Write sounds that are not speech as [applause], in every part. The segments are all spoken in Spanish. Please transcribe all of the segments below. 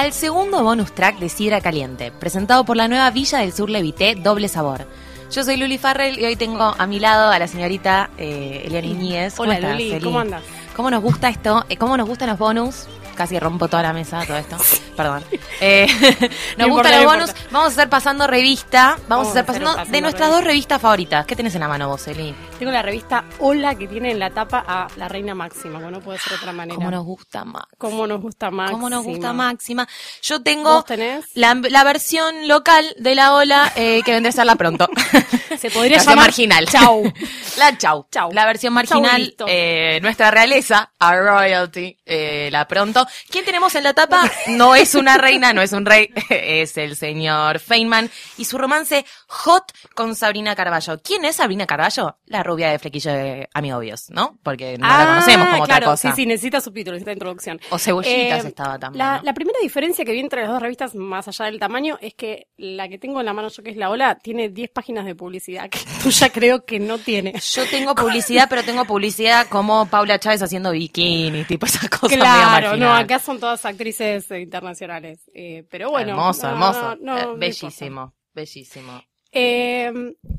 al segundo bonus track de Sidra Caliente, presentado por la nueva Villa del Sur Levité Doble Sabor. Yo soy Luli Farrell y hoy tengo a mi lado a la señorita eh, Eliana Iñiguez. ¿Cómo Hola estás, Luli, Eli? ¿cómo andas? ¿Cómo nos gusta esto? Eh, ¿Cómo nos gustan los bonus? Casi rompo toda la mesa, todo esto. [laughs] Perdón. Eh, [laughs] nos No gustan los no bonus. Vamos a hacer pasando revista. Vamos, Vamos a hacer pasando pasando de nuestras revista. dos revistas favoritas. ¿Qué tenés en la mano vos, Eli? Tengo la revista Hola que tiene en la tapa a la reina máxima, bueno, no puede ser de otra manera. ¿Cómo nos gusta más? ¿Cómo nos gusta Máxima? ¿Cómo nos gusta Máxima? Yo tengo ¿Vos tenés? la, la versión local de la ola eh, que vendré a hacerla pronto. [laughs] Se podría Versión llamar marginal. Chau. [laughs] La chau. Chau. La versión marginal, eh, nuestra realeza, a royalty, eh, la pronto. ¿Quién tenemos en la tapa? No es una reina, no es un rey, [laughs] es el señor Feynman y su romance hot con Sabrina Carballo. ¿Quién es Sabrina Carballo? La rubia de flequillo de Amigobios, ¿no? Porque no la conocemos como Ah, claro, otra cosa. Sí, sí, necesita subtítulos, necesita introducción. O cebollitas Eh, estaba también. La, ¿no? la primera diferencia que vi entre las dos revistas, más allá del tamaño, es que la que tengo en la mano yo, que es la Ola, tiene 10 páginas de publicidad, que [laughs] tuya creo que no tiene. Yo tengo [laughs] publicidad, pero tengo publicidad como Paula Chávez haciendo bikini, tipo esas cosas Claro, no, acá son todas actrices eh, internacionales. Eh, pero bueno. hermoso, no, hermoso. no, no, Eh, bellísimo, bellísimo. Eh,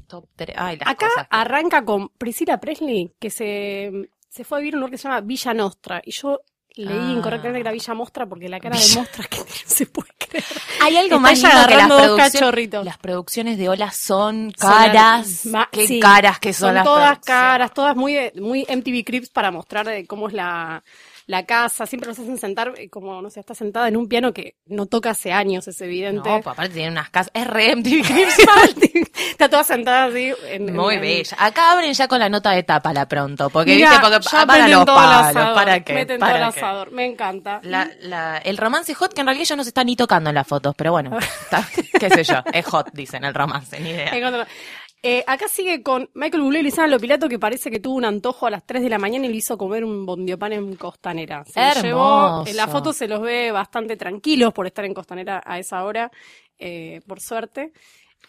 Top tres. Ay, las acá cosas que- arranca con Priscilla Presley, que se, se fue a vivir en un lugar que se llama Villa Nostra. Y yo leí Ah. incorrectamente que era Villa Mostra porque la cara de Mostra que [laughs] se puede creer. Hay algo más lindo que las producciones. Las producciones de Ola son Son caras. ma- Qué sí, caras que son, son las todas caras, todas muy, muy MTV Crips para mostrar eh, cómo es la, la casa. Siempre nos hacen sentar eh, como, no sé, está sentada en un piano que no toca hace años, es evidente. No, pues aparte tiene unas casas. Es re MTV [laughs] está toda sentada así. En, Muy en- bella. Acá abren ya con la nota de tapa la pronto. Porque, Mira, viste, porque ya para meten los todo el palos. asador, ¿Para qué? Meten todo ¿Para el qué? asador, me encanta. La, la, el romance hot, que en realidad ellos no se están ni tocando en las fotos, pero bueno, [laughs] está- qué sé yo, es hot, dicen el romance, ni idea. Eh, acá sigue con Michael Bublé y Luisana Lopilato que parece que tuvo un antojo a las 3 de la mañana y le hizo comer un bondiopan en Costanera. Se lo llevó, en la foto se los ve bastante tranquilos por estar en Costanera a esa hora, eh, por suerte.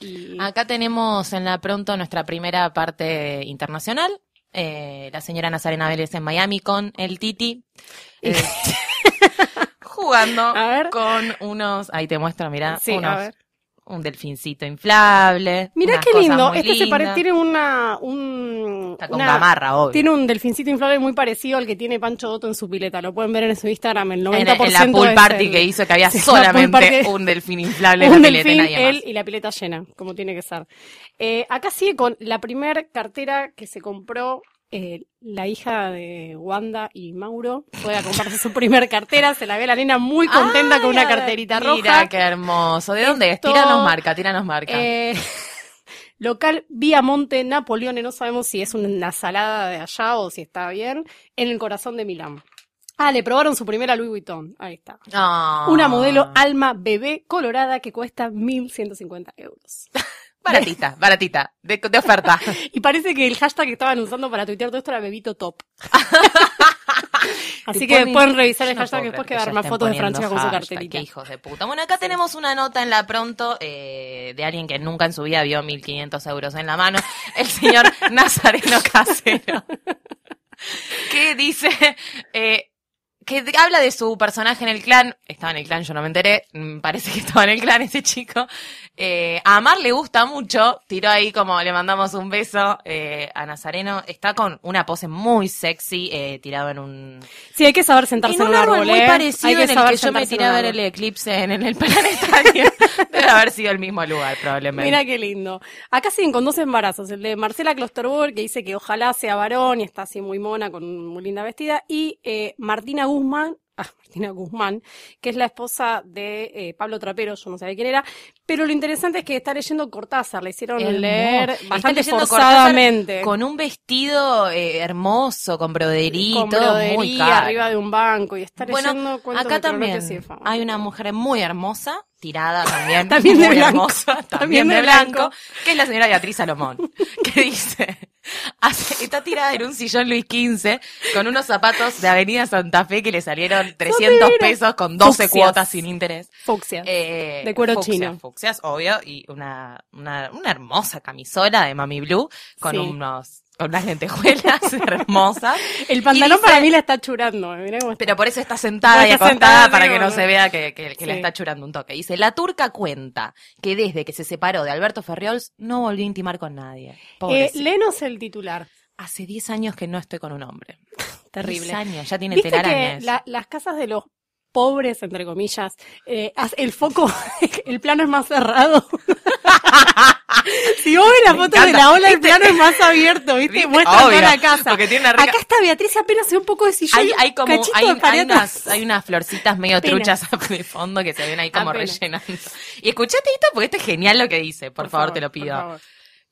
Y Acá tenemos en la pronto nuestra primera parte internacional. Eh, la señora Nazarena Vélez en Miami con el Titi. eh, [laughs] jugando A ver. con unos, ahí te muestro, mirá, Sí, unos- a ver. Un delfincito inflable. Mirá qué lindo, muy este se pare- lindas. tiene una, un, Está con una- gamarra, obvio. tiene un delfincito inflable muy parecido al que tiene Pancho Dotto en su pileta. Lo pueden ver en su Instagram, el en, 90% en la pool es party el- que hizo que había [laughs] Sí, solamente un delfín inflable en la pileta delfín, nadie más. él y la pileta llena, como tiene que ser. Eh, acá sigue con la primer cartera que se compró eh, la hija de Wanda y Mauro. Fue a comprarse su primer cartera, se la ve la nena muy contenta con una carterita mira, roja. qué hermoso. ¿De dónde es? Tíranos marca, tíranos marca. Eh, [laughs] local Viamonte Napoleone, no sabemos si es una salada de allá o si está bien, en el corazón de Milán. Ah, le probaron su primera Louis Vuitton. Ahí está. Ah. Una modelo Alma Bebé colorada que cuesta 1.150 euros. Baratita, baratita, de, de oferta. [laughs] Y parece que el hashtag que estaban usando para tuitear todo esto era Bebito Top. [laughs] Así que ponen- pueden revisar el no hashtag después quedar ya más fotos de Francia con su. Qué hijos de puta. Bueno, acá tenemos una nota en la pronto eh, de alguien que nunca en su vida vio 1.500 euros en la mano, [laughs] el señor Nazareno Casero, que dice... eh, que habla de su personaje en el clan, estaba en el clan, yo no me enteré, mm, parece que estaba en el clan ese chico. Eh, a Amar le gusta mucho, tiró ahí como le mandamos un beso eh, a Nazareno, está con una pose muy sexy, eh, tirado en un, Sí, hay que saber sentarse en un árbol muy ¿eh? Hay parecido que en el que yo me tiré a ver el eclipse en, en el [laughs] planetario. Debe haber sido el mismo lugar, probablemente. Mira qué lindo. Acá siguen con dos embarazos. El de Marcela Klosterbourg, que dice que ojalá sea varón y está así muy mona, con muy linda vestida. Y Martina Guzmán, [laughs] ah, Martina Guzmán, que es la esposa de eh, Pablo Trapero, yo no sabía quién era. Pero lo interesante es que está leyendo Cortázar, le hicieron leer bastante forzadamente. Con un vestido eh, hermoso, con broderito, con muy brodería caro. arriba de un banco y está Bueno, leyendo cuentos acá de también hay una mujer muy hermosa, tirada también, [laughs] También de muy blanco. hermosa, también, También de blanco, blanco. que es la señora Beatriz Salomón, [laughs] que dice, [laughs] está tirada en un sillón Luis XV con unos zapatos de Avenida Santa Fe que le salieron 300 divinos. pesos con 12 Fucsias. cuotas sin interés. Fucsia. Eh, De cuero fucsias, chino. Fucsias, obvio, y una, una, una hermosa camisola de Mami Blue con Sí. unos con unas lentejuelas [laughs] hermosas. El pantalón dice- para mí la está churando. eh, mirá cómo está. Pero por eso está sentada Está y acostada sentada, para que no se vea que, que, que le Sí. está churando un toque. Dice, la turca cuenta que desde que se separó de Alberto Ferriols no volvió a intimar con nadie. Eh, léenos el titular. Hace 10 años que no estoy con un hombre. [laughs] Terrible. 10 años, ya tiene que telarañas. la- las casas de los pobres, entre comillas, eh, el foco, [laughs] el plano es más cerrado. Vos ves la foto de la ola, el Este- plano es más abierto, ¿viste? ¿Viste? Muestra Obvio, toda la casa. porque tiene una rica- Acá está Beatriz apenas se ve un poco de sillón. Hay, hay como, hay, de hay unas, hay unas florcitas medio truchas [laughs] de fondo que se ven ahí como rellenando. Y escuchate esto porque esto es genial lo que dice, por, favor, te lo pido. favor.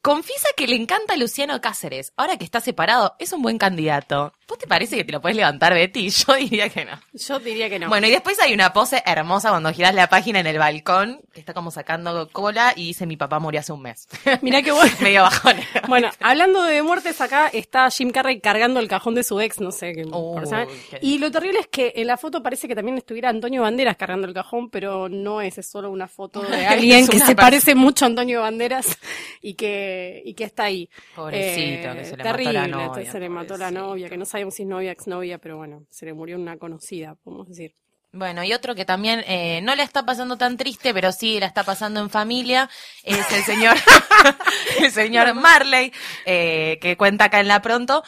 Confiesa que le encanta Luciano Cáceres. Ahora que está separado, es un buen candidato. ¿Vos te parece que te lo puedes levantar, Betty? [laughs] Yo diría que no. Yo diría que no. Bueno, y después hay una pose hermosa cuando girás la página en el balcón, que está como sacando cola y dice mi papá murió hace un mes. [laughs] Mirá qué bueno. [laughs] Medio bajón. Bueno, hablando de muertes, acá está Jim Carrey cargando el cajón de su ex, no sé qué. Y lo terrible es que en la foto parece que también estuviera Antonio Banderas cargando el cajón, pero no es, es solo una foto de alguien que se parece mucho a Antonio Banderas y que, y que está ahí. Pobrecito, Eh, que se le terrible, mató la novia. se le mató la novia, que no sabemos si es novia, exnovia, pero bueno, se le murió una conocida, podemos decir. Bueno, y otro que también eh, no le está pasando tan triste, pero sí la está pasando en familia, es el señor, [laughs] el señor Marley, eh, que cuenta acá en la pronto.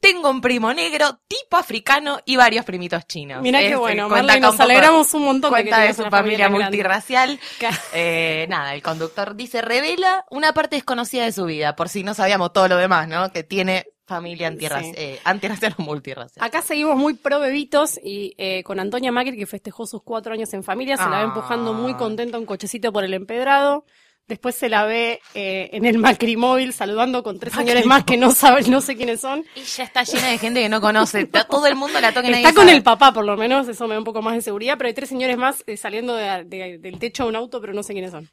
Tengo un primo negro, tipo africano y varios primitos chinos. Mirá qué Este, bueno, cuenta Marley, nos alegramos un montón de que Cuenta de su una familia grande. multirracial. [laughs] Eh, nada, el conductor dice, revela una parte desconocida de su vida, por si no sabíamos todo lo demás, ¿no? Que tiene familia antirraci- Sí. eh, antirracial [laughs] o multirracial. Acá seguimos muy pro bebitos y eh, con Antonia Macri que festejó sus cuatro años en familia, se la ve Ah. empujando muy contenta un cochecito por el empedrado. Después se la ve eh, en el Macrimóvil saludando con tres señores más que no saben, no sé quiénes son. Y ya está llena de gente que no conoce. Todo el mundo la toca nadie Está con sabe. el papá, por lo menos, eso me da un poco más de seguridad, pero hay tres señores más eh, saliendo de- de- del techo de un auto, pero no sé quiénes son.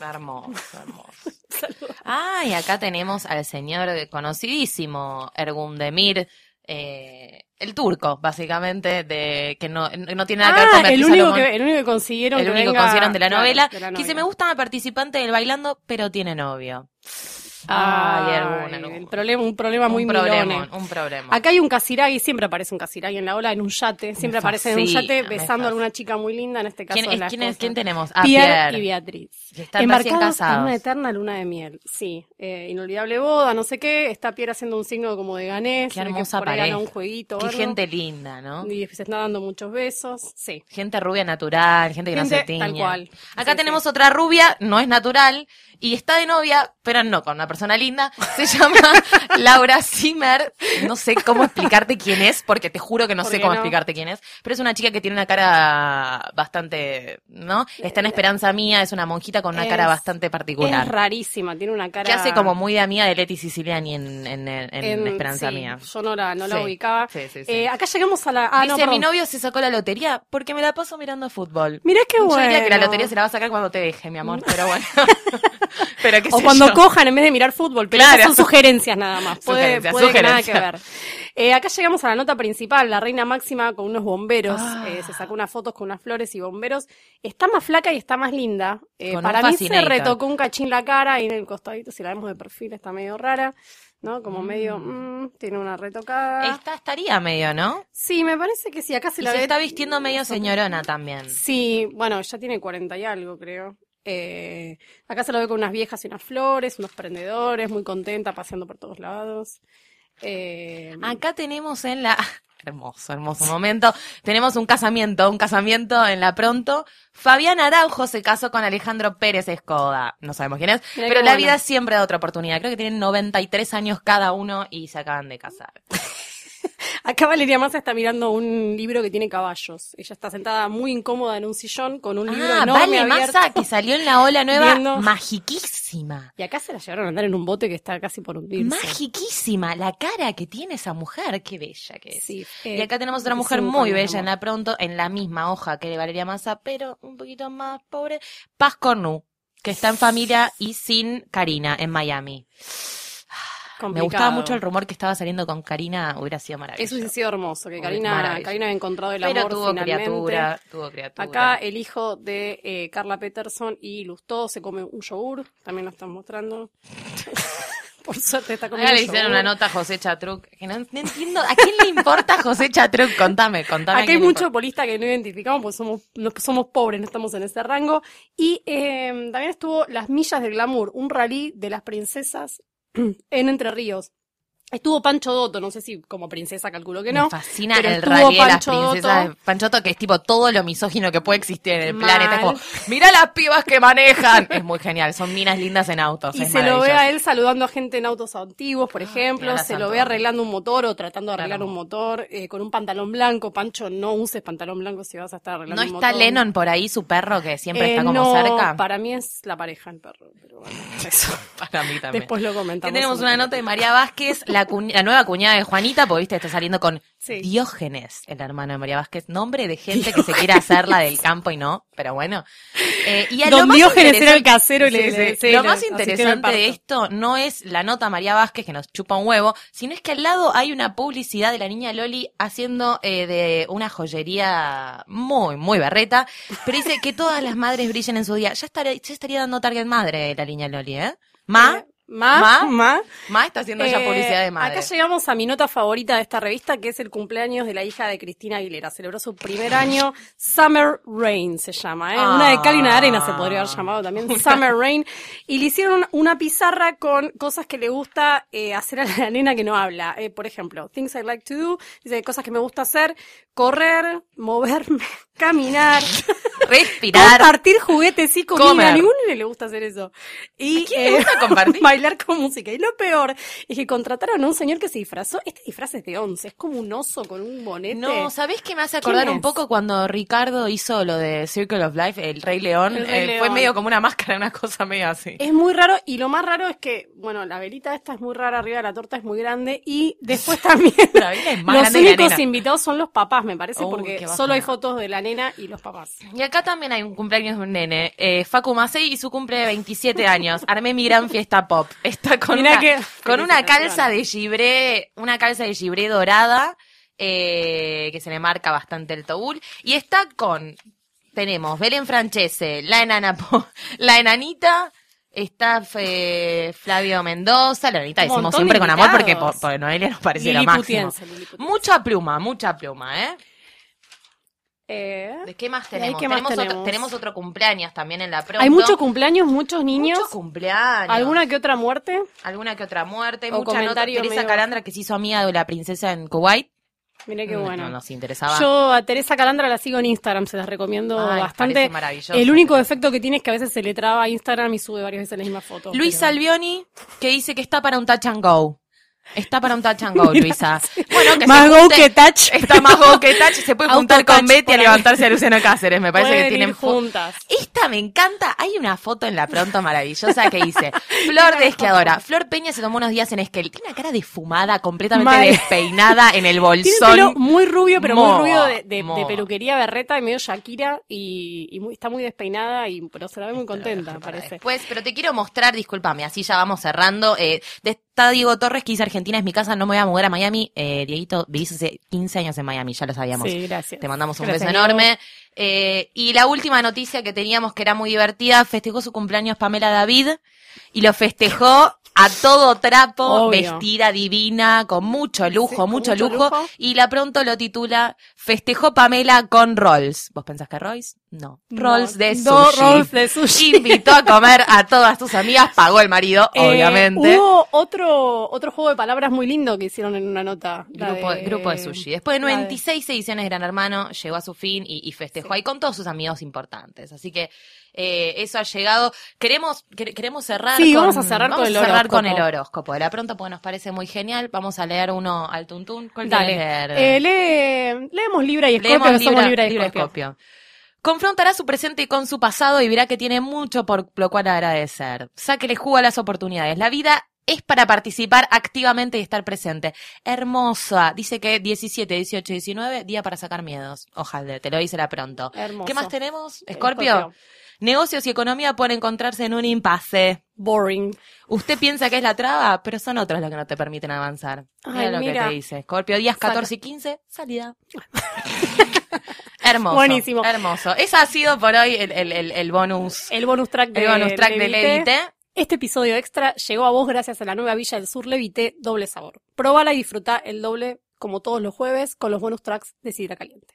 Hermoso, hermoso. [laughs] Ah, y acá tenemos al señor conocidísimo, Ergundemir, eh, el turco, básicamente, de que no, no tiene nada que ver con Ah, el Beatriz único, Salomón. que, el único que consiguieron el que único venga- consiguieron de la claro, novela, de la que dice, novela. me gusta participante del bailando, pero tiene novio. Ay, Ay, alguna, no. el problema, un problema muy un problema, milone. un problema. Acá hay un Casiraghi, siempre aparece un Casiraghi en la ola, en un yate, siempre aparece en un yate besando a alguna chica muy linda, en este caso ¿Quién, es la quién, es- quién tenemos? Ah, Pierre, Pierre. y Beatriz. Que están Embarcados en una eterna luna de miel, sí. Eh, inolvidable boda, no sé qué, está Pierre haciendo un signo como de ganés, Qué que hermosa gana pareja. un jueguito Qué gente linda, ¿no? Y se está dando muchos besos, sí. Gente rubia natural, gente que no Gente se tiñe. tal cual. Acá Sí, tenemos sí. otra rubia, no es natural, y está de novia, pero no con una persona linda. Se [laughs] llama Laura Zimmer. No sé cómo explicarte quién es, porque te juro que no ¿Por sé cómo no? explicarte quién es. Pero es una chica que tiene una cara bastante, ¿no? Está en Esperanza Mía, es una monjita con una cara Es- bastante Es particular. rarísima, tiene una cara... Que hace como muy de amiga de Leti Siciliani en, en, en, en en- Esperanza sí, Mía. Yo no la, no la Sí, ubicaba. sí, sí, sí. Eh, acá llegamos a la... Ah, no, Dice, mi novio se sacó la lotería porque me la paso mirando fútbol. Mirá qué Yo bueno. diría que la lotería se la va a sacar cuando te deje, mi amor, [laughs] pero bueno. [laughs] pero qué O sé cuando yo. cojan en vez de mirar fútbol, pero Claro. esas son sugerencias nada más. [laughs] Puede, puede que nada que ver. Eh, acá llegamos a la nota principal, la reina máxima con unos bomberos. Ah. Eh, se sacó unas fotos con unas flores y bomberos. Está más flaca y está más linda. Eh, para mí se retocó un cachín la cara y en el costadito, si la vemos de perfil, está medio rara. ¿No? Como medio, mm, tiene una retocada. Esta estaría medio, ¿no? Sí, me parece que sí. Acá se Y la se ve. está vistiendo medio señorona también. Sí, bueno, ya tiene 40 y algo, creo. Eh, acá se lo ve con unas viejas y unas flores, unos prendedores, muy contenta, paseando por todos lados. Eh, Acá tenemos en la... [laughs] Hermoso, hermoso momento. Tenemos un casamiento, un casamiento en la pronto. Fabián Araujo se casó con Alejandro Pérez Escoda. No sabemos quién es, Mirá pero la bueno. vida siempre da otra oportunidad. Creo que tienen 93 años cada uno y se acaban de casar. [laughs] [laughs] acá Valeria Massa está mirando un libro que tiene caballos. Ella está sentada muy incómoda en un sillón con un libro Ah, enorme Vale abierto. Massa, que salió en la ola nueva, Viendo- magiquísima. Y acá se la llevaron a andar en un bote que está casi por hundirse. Magiquísima, la cara que tiene esa mujer, qué bella que es. Sí, y eh, acá tenemos otra mujer 25 muy bella en la pronto, en la misma hoja que Valeria Massa, pero un poquito más pobre. Paz Cornu, que está en familia y sin Karina en Miami. Me gustaba mucho el rumor que estaba saliendo con Karina, hubiera sido maravilloso. Eso hubiese sido hermoso, que Karina. Karina había encontrado el pero amor tuvo finalmente. criatura, tuvo criatura. Acá el hijo de eh, Carla Peterson y Lustó se come un yogur, también lo están mostrando. [laughs] Por suerte está comiendo le hicieron yogur. una nota a José Chatruc. Que no, no entiendo. ¿A quién le importa José Chatruc? Contame, contame. Aquí hay quién le mucho polista que no identificamos porque somos, no- somos pobres, no estamos en ese rango. Y eh, también estuvo Las Millas del Glamour, un rally de las princesas en Entre Ríos. Estuvo Pancho Dotto, no sé si como princesa calculo que no. Me fascina pero el rally de las Pancho princesas Dotto. de Panchoto, que es tipo todo lo misógino que puede existir en el Mal. planeta. Es como, mira las pibas que manejan. Es muy genial, son minas lindas en autos. Y es se lo ve a él saludando a gente en autos antiguos, por ejemplo. mira la Se lo ve arreglando un motor o tratando de arreglar Claro. un motor eh, con un pantalón blanco. Pancho, no uses pantalón blanco si vas a estar arreglando ¿No un está. Lennon por ahí, su perro, que siempre Eh, está como no, cerca? Para mí es la pareja el perro, pero bueno, [laughs] eso. Para mí también. Después lo comentamos. tenemos en una nota de María Vázquez, [laughs] la, cuñ- la nueva cuñada de Juanita, porque viste, está saliendo con Sí. Diógenes, el hermano de María Vázquez, nombre de gente que se quiere hacer la del campo y no, pero bueno. Eh, y a lo Don más Diógenes era el casero y le- Sí, le- sí. sí, Lo más interesante de esto no es la nota María Vázquez que nos chupa un huevo, sino es que al lado hay una publicidad de la niña Loli haciendo eh, de una joyería muy, muy berreta, pero dice que todas las madres brillen en su día. Ya estaría, ya estaría dando target madre la niña Loli, ¿eh? Ma, Eh, Ma, Ma, ma. Está haciendo ya Eh, publicidad de madre. Acá llegamos a mi nota favorita de esta revista, que es el cumpleaños de la hija de Cristina Aguilera. Celebró su primer año. Summer Rain se llama, ¿eh? Una de cal y una de arena se podría haber llamado también. Summer [laughs] Rain. Y le hicieron una pizarra con cosas que le gusta eh, hacer a la nena que no habla. Eh, por ejemplo, things I like to do. Dice cosas que me gusta hacer. Correr, moverme, caminar. [laughs] Respirar. Compartir juguetes y comida. Comer. A ninguno le gusta hacer eso. Y, ¿A quién le gusta compartir? [laughs] bailar con música. Y lo peor es que contrataron a un señor que se disfrazó. Este disfraz es de once. Es como un oso con un bonete. No, ¿sabés qué me hace acordar ¿Quién un poco cuando Ricardo hizo lo de Circle of Life, el Rey León? El Rey Eh, León. Fue medio como una máscara, una cosa medio así. Es muy raro. Y lo más raro es que, bueno, la velita esta es muy rara. Arriba de la torta es muy grande. Y después [laughs] también. La velita es más los únicos invitados son los papás, me parece, Uy, porque solo hay fotos de la nena y los papás. Y acá también hay un cumpleaños de un nene, eh, Facu Macei, y su cumple de 27 años. Armé mi gran fiesta pop. Está con, Mirá una, que- con una calza de gibré, una calza de gibré dorada, eh, que se le marca bastante el tobul. Y está con, tenemos Belén Francese, la enana, la enanita, está eh, Flavio Mendoza, la enanita Un decimos siempre de con amor porque por, por Noelia nos parece lo Lili máximo. Lili Putiense. Mucha pluma, mucha pluma, ¿eh? Eh, ¿De qué más ¿Y ahí tenemos? qué más tenemos, Otro, tenemos? tenemos otro cumpleaños también en la pronto. hay muchos cumpleaños, muchos niños. Muchos cumpleaños. ¿Alguna que otra muerte? Alguna que otra muerte. O Mucha nota. comentario Teresa medio- Calandra que se hizo amiga de la princesa en Kuwait. Mirá qué Mm, bueno. No nos interesaba. Yo a Teresa Calandra la sigo en Instagram, se las recomiendo Ay, bastante. maravilloso. El único defecto que tiene es que a veces se le traba a Instagram y sube varias veces la misma foto. Luis pero- Salvioni que dice que está para un touch and go. Está para un touch and go, [laughs] Luisa. Bueno, que Más se go que touch. Está más go que touch. Se puede [laughs] juntar con Betty a levantarse a Luciano Cáceres. Me parece Pueden que tienen ir juntas. Esta me encanta. Hay una foto en la pronto maravillosa que dice [laughs] Flor de esquiadora. Flor Peña se tomó unos días en Esquel. Tiene una cara defumada, completamente despeinada en el bolsón. Tiene el pelo muy rubio, pero muy rubio de, de- de moa. peluquería berreta y medio Shakira y, y muy- está muy despeinada y pero se la ve muy contenta, parece. Después, pero te quiero mostrar, discúlpame, así ya vamos cerrando. Eh, de- está Diego Torres que dice Argentina es mi casa, no me voy a mudar a Miami. Eh, Dieguito, vivís hace 15 años en Miami, ya lo sabíamos. Sí, gracias. Te mandamos un Gracias, beso enorme. Eh, y la última noticia que teníamos que era muy divertida, festejó su cumpleaños Pamela David y lo festejó a todo trapo, Obvio. vestida divina, con mucho lujo, Sí, mucho, mucho lujo, lujo. Y la pronto lo titula Festejó Pamela con Rolls. ¿Vos pensás que Royce? No. Rolls de sushi. rolls de sushi. Invitó a comer a todas tus amigas, pagó el marido, Eh, obviamente. Hubo otro, otro juego de palabras muy lindo que hicieron en una nota. Grupo, de- grupo de sushi. Después de la de- 96 ediciones de Gran Hermano, llegó a su fin y, y festejó ahí con todos sus amigos importantes. Así que eh, eso ha llegado. Queremos quere- queremos cerrar Sí, con, vamos a cerrar vamos con el a cerrar con el horóscopo. De la pronto, porque nos parece muy genial. Vamos a leer uno al tuntún. ¿Cuál Dale. leer? Eh, lee- leemos Libra y Escorpio, Leemos que somos Libra- Libra y Libra y Escorpio. Escorpio. Confrontará su presente con su pasado y verá que tiene mucho por lo cual agradecer. Sáquele jugo a las oportunidades. La vida es para participar activamente y estar presente. Hermosa. Dice que 17, 18, 19, día para sacar miedos. Ojalá, te lo dice la pronto. Hermoso. ¿Qué más tenemos? Eh, Escorpio. Negocios y economía pueden encontrarse en un impasse. Boring. Usted piensa que es la traba, pero son otros los que no te permiten avanzar. Mira Ay, lo mira. que te dice. Escorpio, días Saca. 14 y 15, salida. [laughs] hermoso. Buenísimo. Hermoso. Ese ha sido por hoy el, el, el, el bonus. El bonus track de El bonus track de del Elite. Elite. Este episodio extra llegó a vos gracias a la nueva Villa del Sur Levité Doble Sabor. Probala y disfruta el doble como todos los jueves con los bonus tracks de Sidra Caliente.